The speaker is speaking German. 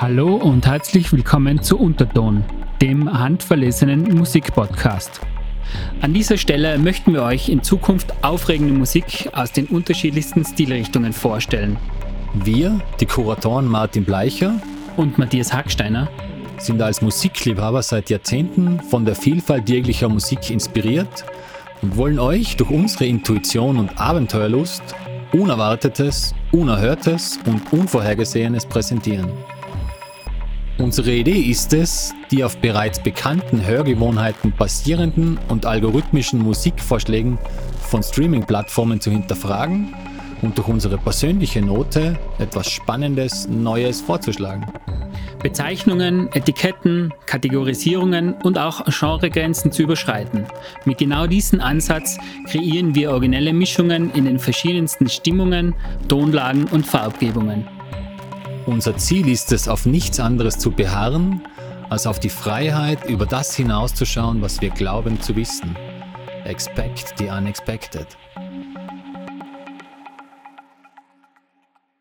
Hallo und herzlich willkommen zu Unterton, dem handverlesenen Musikpodcast. An dieser Stelle möchten wir euch in Zukunft aufregende Musik aus den unterschiedlichsten Stilrichtungen vorstellen. Wir, die Kuratoren Martin Bleicher und Matthias Hacksteiner, sind als Musikliebhaber seit Jahrzehnten von der Vielfalt jeglicher Musik inspiriert und wollen euch durch unsere Intuition und Abenteuerlust Unerwartetes, Unerhörtes und Unvorhergesehenes präsentieren. Unsere Idee ist es, die auf bereits bekannten Hörgewohnheiten basierenden und algorithmischen Musikvorschlägen von Streaming-Plattformen zu hinterfragen und durch unsere persönliche Note etwas Spannendes, Neues vorzuschlagen. Bezeichnungen, Etiketten, Kategorisierungen und auch Genregrenzen zu überschreiten. Mit genau diesem Ansatz kreieren wir originelle Mischungen in den verschiedensten Stimmungen, Tonlagen und Farbgebungen. Unser Ziel ist es, auf nichts anderes zu beharren, als auf die Freiheit, über das hinauszuschauen, was wir glauben zu wissen. Expect the unexpected.